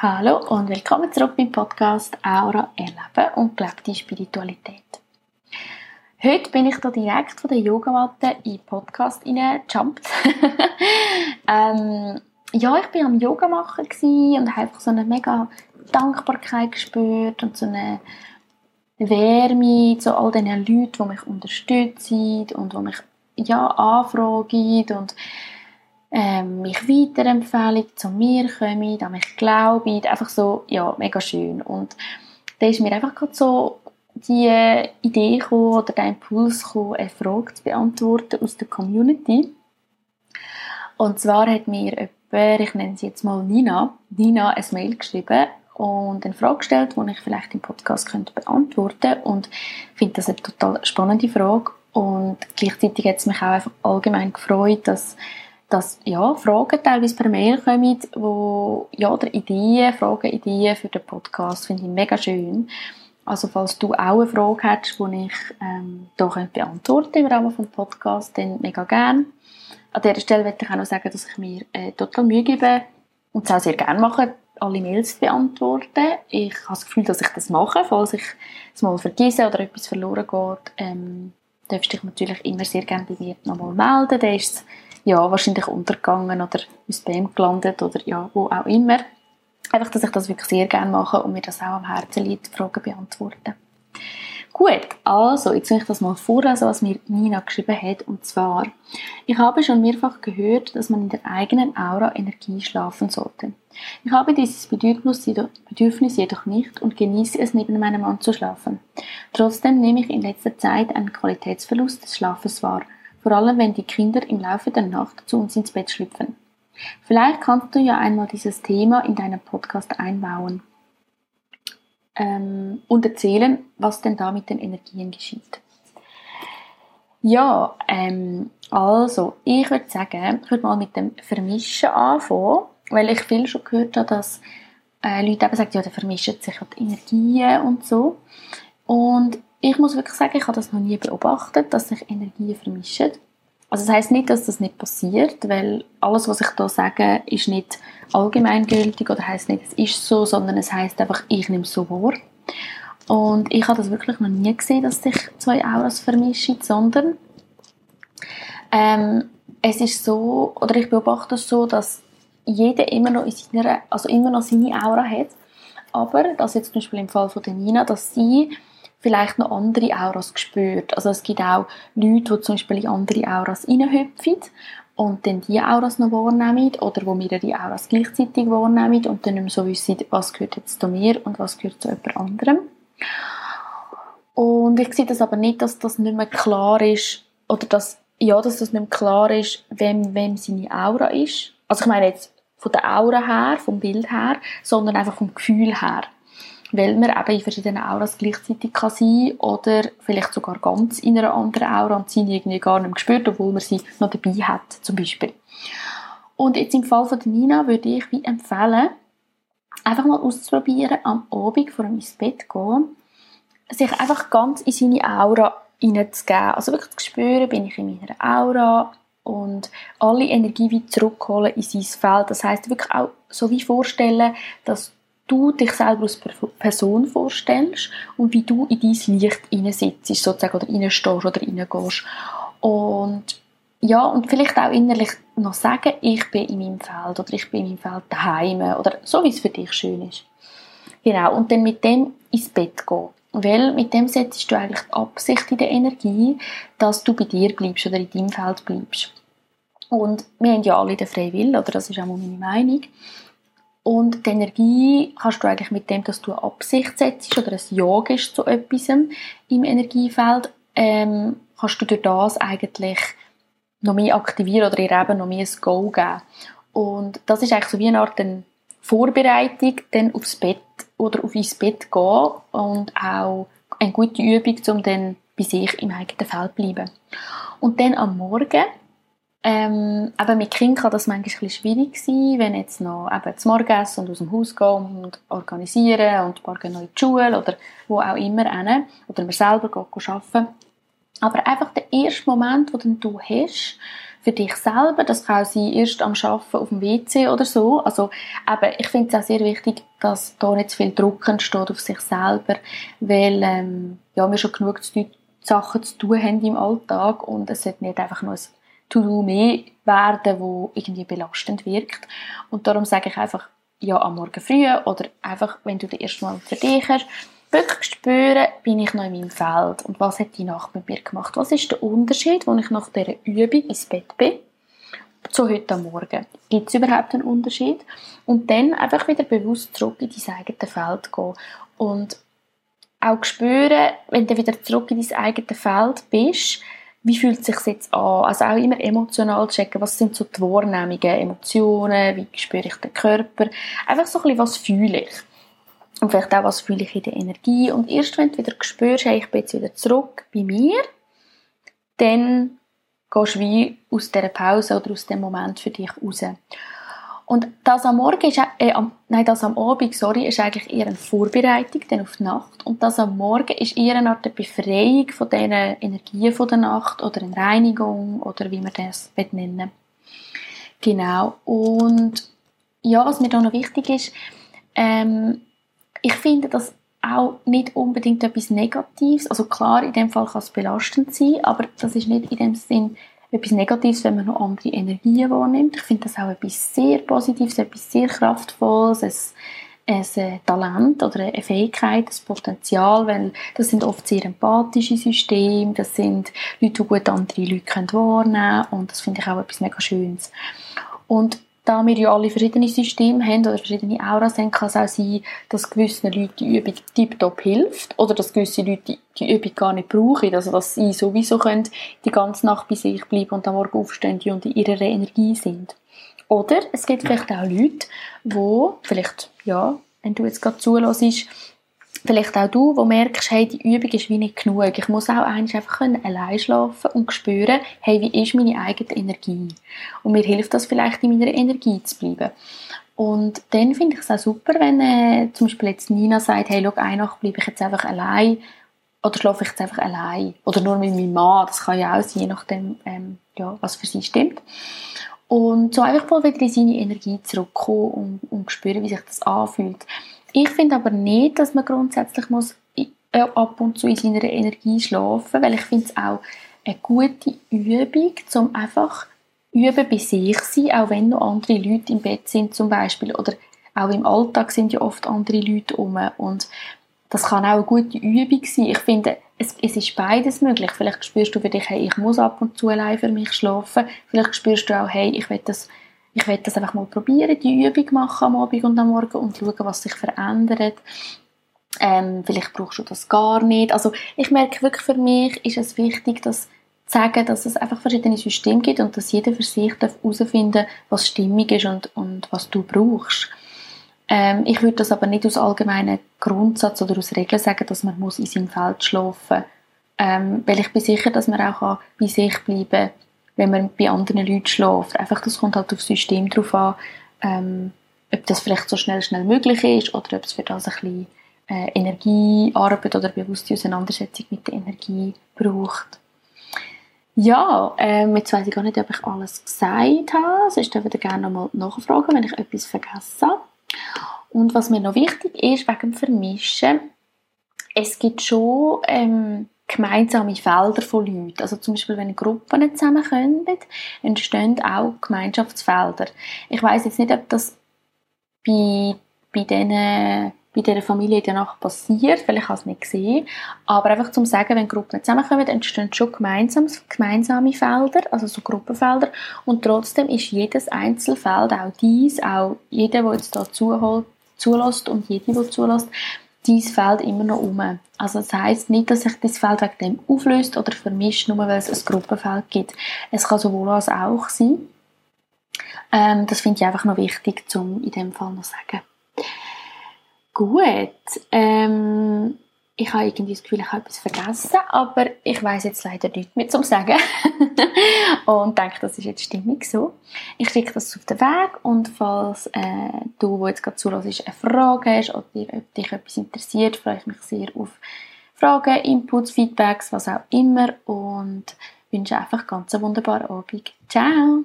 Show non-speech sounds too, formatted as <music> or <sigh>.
Hallo und willkommen zurück beim Podcast Aura Erleben und gelebte Spiritualität. Heute bin ich da direkt von der Yogamatte in den Podcast hineingejumpt. <laughs> ähm, ja, ich bin am Yoga machen und habe einfach so eine mega Dankbarkeit gespürt und so eine Wärme zu all den Leuten, die mich unterstützen und die mich ja, anfragen und ähm, mich weiterempfehlen, zu mir kommen, an mich glauben, einfach so, ja, mega schön. Und da ist mir einfach gerade so die Idee gekommen, oder der Impuls gekommen, eine Frage zu beantworten aus der Community. Und zwar hat mir jemand, ich nenne sie jetzt mal Nina, Nina ein Mail geschrieben und eine Frage gestellt, die ich vielleicht im Podcast könnte beantworten könnte. Und ich finde das eine total spannende Frage. Und gleichzeitig hat es mich auch einfach allgemein gefreut, dass dass ja, Fragen teilweise per Mail kommen, wo, ja, oder Ideen, Fragen, Ideen für den Podcast, finde ich mega schön. Also falls du auch eine Frage hast, die ich ähm, hier beantworten im Rahmen des Podcasts, dann mega gerne. An dieser Stelle möchte ich auch noch sagen, dass ich mir äh, total Mühe gebe und es auch sehr gerne mache, alle Mails zu beantworten. Ich habe das Gefühl, dass ich das mache, falls ich es mal vergesse oder etwas verloren geht. Ähm, darfst du dich natürlich immer sehr gerne bei mir nochmal melden. Dann ist ja, wahrscheinlich untergegangen oder im Spam gelandet oder ja, wo auch immer. Einfach, dass ich das wirklich sehr gerne mache und mir das auch am Herzen liegt, Fragen beantworten. Gut, also, jetzt nehme ich das mal vor, was mir Nina geschrieben hat, und zwar, ich habe schon mehrfach gehört, dass man in der eigenen Aura Energie schlafen sollte. Ich habe dieses Bedürfnis jedoch, Bedürfnis jedoch nicht und genieße es, neben meinem Mann zu schlafen. Trotzdem nehme ich in letzter Zeit einen Qualitätsverlust des Schlafes wahr vor allem wenn die Kinder im Laufe der Nacht zu uns ins Bett schlüpfen. Vielleicht kannst du ja einmal dieses Thema in deinem Podcast einbauen ähm, und erzählen, was denn da mit den Energien geschieht. Ja, ähm, also ich würde sagen, ich würde mal mit dem Vermischen anfangen, weil ich viel schon gehört habe, dass äh, Leute eben sagen, ja, da vermischen sich die Energien und so. Und ich muss wirklich sagen, ich habe das noch nie beobachtet, dass sich Energien vermischen. Also das heißt nicht, dass das nicht passiert, weil alles, was ich da sage, ist nicht allgemeingültig oder heißt nicht, es ist so, sondern es heißt einfach, ich nehme es so wahr. Und ich habe das wirklich noch nie gesehen, dass sich zwei Auras vermischen, sondern ähm, es ist so, oder ich beobachte es so, dass jeder immer noch in seiner, also immer noch seine Aura hat, aber das jetzt zum Beispiel im Fall von der Nina, dass sie vielleicht noch andere Auras gespürt. Also es gibt auch Leute, die zum Beispiel in andere Auras reinhüpfen und dann die Auras noch wahrnehmen oder wo mehrere Auras gleichzeitig wahrnehmen und dann nicht mehr so wissen, was gehört jetzt zu mir und was gehört zu jemand anderem. Und ich sehe das aber nicht, dass das nicht mehr klar ist oder dass, ja, dass das nicht mehr klar ist, wem, wem seine Aura ist. Also ich meine jetzt von der Aura her, vom Bild her, sondern einfach vom Gefühl her weil man eben in verschiedenen Auras gleichzeitig kann sein oder vielleicht sogar ganz in einer anderen Aura und sie irgendwie gar nicht mehr spürt, obwohl man sie noch dabei hat, zum Beispiel. Und jetzt im Fall von Nina würde ich wie empfehlen, einfach mal auszuprobieren, am Abend vor dem ins Bett gehen, sich einfach ganz in seine Aura hineinzugeben. Also wirklich zu spüren, bin ich in meiner Aura und alle Energie wie zurückholen in sein Feld. Das heißt wirklich auch so wie vorstellen, dass du dich selber als Person vorstellst und wie du in dein Licht hineinsitzt, sozusagen, oder reinstehst oder reingehst. Und ja, und vielleicht auch innerlich noch sagen, ich bin in meinem Feld oder ich bin in meinem Feld daheim oder so, wie es für dich schön ist. Genau, und dann mit dem ins Bett gehen. Weil mit dem setzt du eigentlich die Absicht in der Energie, dass du bei dir bleibst oder in deinem Feld bleibst. Und wir haben ja alle den freien Willen, oder das ist auch meine Meinung. Und die Energie kannst du eigentlich mit dem, dass du eine Absicht setzt oder ein Ja gibst zu etwas im Energiefeld, ähm, kannst du durch das eigentlich noch mehr aktivieren oder ihr eben noch mehr ein Go geben. Und das ist eigentlich so wie eine Art Vorbereitung dann aufs Bett oder auf ins Bett gehen und auch eine gute Übung, um dann bei sich im eigenen Feld zu bleiben. Und dann am Morgen ähm, aber mit Kindern kann das manchmal ein schwierig sein, wenn jetzt noch eben zum Morgenessen und aus dem Haus gehen und organisieren und morgen noch in die Schule oder wo auch immer hin, oder man selber geht arbeiten. Aber einfach der erste Moment, den du hast, für dich selber. Das kann auch sein, erst am Arbeiten auf dem WC oder so. Also eben, ich finde es auch sehr wichtig, dass da nicht zu viel Druck entsteht auf sich selber, weil ähm, ja, wir schon genug Sachen zu tun haben im Alltag und es sollte nicht einfach nur ein To-Do mehr werden, wo irgendwie belastend wirkt. Und darum sage ich einfach, ja, am Morgen früh oder einfach, wenn du das erste Mal für dich hast, wirklich spüren, bin ich noch in meinem Feld und was hat die Nacht mit mir gemacht? Was ist der Unterschied, wenn ich nach dieser Übung ins Bett bin, zu heute Morgen? Gibt es überhaupt einen Unterschied? Und dann einfach wieder bewusst zurück in dein eigenes Feld gehen und auch spüren, wenn du wieder zurück in dein eigenes Feld bist, wie fühlt es sich jetzt an? Also auch immer emotional checken, was sind so die Wahrnehmungen, Emotionen, wie spüre ich den Körper? Einfach so ein bisschen, was fühle ich? Und vielleicht auch, was fühle ich in der Energie. Und erst wenn du wieder spürst, hey, ich bin jetzt wieder zurück bei mir, dann gehst du wie aus dieser Pause oder aus dem Moment für dich raus. Und das am Morgen ist, äh, nein, das am Abend, sorry, ist eigentlich eher eine Vorbereitung dann auf die Nacht. Und das am Morgen ist eher eine Art Befreiung von diesen Energien von der Nacht oder eine Reinigung oder wie man das nennen Genau. Und ja, was mir da noch wichtig ist, ähm, ich finde das auch nicht unbedingt etwas Negatives. Also klar, in dem Fall kann es belastend sein, aber das ist nicht in dem Sinn etwas Negatives, wenn man noch andere Energien wahrnimmt. Ich finde das auch etwas sehr Positives, etwas sehr Kraftvolles, ein, ein äh, Talent oder eine Fähigkeit, ein Potenzial, weil das sind oft sehr empathische Systeme, das sind Leute, die gut andere Leute wahrnehmen können und das finde ich auch etwas mega Schönes. Und da wir ja alle verschiedene Systeme haben oder verschiedene Auras haben, kann es auch sein, dass gewissen Leuten die Übung tiptop hilft oder dass gewisse Leute die, Übung gar nicht brauchen, also dass sie sowieso können die ganze Nacht bei sich bleiben und am Morgen aufstehen und in ihrer Energie sind. Oder es gibt vielleicht auch Leute, die vielleicht, ja, wenn du jetzt gerade zulässt, vielleicht auch du, wo merkst, hey, die Übung ist wie nicht genug. Ich muss auch einfach allein schlafen und spüren, hey, wie ist meine eigene Energie? Und mir hilft das vielleicht, in meiner Energie zu bleiben. Und dann finde ich es auch super, wenn äh, zum Beispiel jetzt Nina sagt, hey, schau, eine Nacht bleibe ich jetzt einfach allein oder schlafe ich jetzt einfach allein oder nur mit meinem Mann, das kann ja auch sein, je nachdem, ähm, ja, was für sie stimmt. Und so einfach mal wieder in seine Energie zurückkommen und, und spüren, wie sich das anfühlt. Ich finde aber nicht, dass man grundsätzlich muss äh, ab und zu in seiner Energie schlafen, weil ich finde es auch eine gute Übung, um einfach üben bei sich sein, auch wenn noch andere Leute im Bett sind zum Beispiel oder auch im Alltag sind ja oft andere Leute um und das kann auch eine gute Übung sein. Ich finde, es, es ist beides möglich. Vielleicht spürst du für dich, hey, ich muss ab und zu allein für mich schlafen. Vielleicht spürst du auch, hey, ich will das ich werde das einfach mal probieren, die Übung machen am Abend und am Morgen und schauen, was sich verändert. Ähm, vielleicht brauchst du das gar nicht. Also ich merke wirklich, für mich ist es wichtig, dass sagen, dass es einfach verschiedene Systeme gibt und dass jeder für sich herausfinden darf, was stimmig ist und, und was du brauchst. Ähm, ich würde das aber nicht aus allgemeinen Grundsatz oder aus Regeln sagen, dass man muss in seinem Feld schlafen muss. Ähm, weil ich bin sicher, dass man auch bei sich bleiben kann, wenn man bei anderen Leuten schläft. Einfach, das kommt halt auf das System drauf an, ähm, ob das vielleicht so schnell, schnell möglich ist oder ob es für das ein bisschen äh, Energiearbeit oder bewusste Auseinandersetzung mit der Energie braucht. Ja, ähm, jetzt weiß ich gar nicht, ob ich alles gesagt habe. Sonst dürft ihr gerne nochmal nachfragen, wenn ich etwas vergesse. Und was mir noch wichtig ist, wegen dem Vermischen, es gibt schon ähm, gemeinsame Felder von Leuten. Also zum Beispiel, wenn Gruppen zusammenkommen, entstehen auch Gemeinschaftsfelder. Ich weiß jetzt nicht, ob das bei, bei diesen bei dieser Familie danach passiert, weil ich es nicht gesehen aber einfach zum sagen, wenn Gruppen zusammenkommen, entstehen schon gemeinsame, Felder, also so Gruppenfelder und trotzdem ist jedes Einzelfeld, auch dies, auch jeder, der jetzt da zuholt, zulässt und jede, die zulässt, dieses Feld immer noch um. Also das heißt nicht, dass sich das Feld wegen dem auflöst oder vermischt, nur weil es ein Gruppenfeld gibt. Es kann sowohl als auch sein. Ähm, das finde ich einfach noch wichtig, zum in dem Fall noch sagen. Gut. Ähm, ich habe irgendwie das Gefühl, ich habe etwas vergessen, aber ich weiß jetzt leider nichts mehr zum Sagen. <laughs> und denke, das ist jetzt stimmig so. Ich schicke das auf den Weg und falls äh, du, wo jetzt gerade zuhörst, eine Frage hast oder ob dich etwas interessiert, freue ich mich sehr auf Fragen, Inputs, Feedbacks, was auch immer und wünsche einfach ganz einen wunderbaren Abend. Ciao!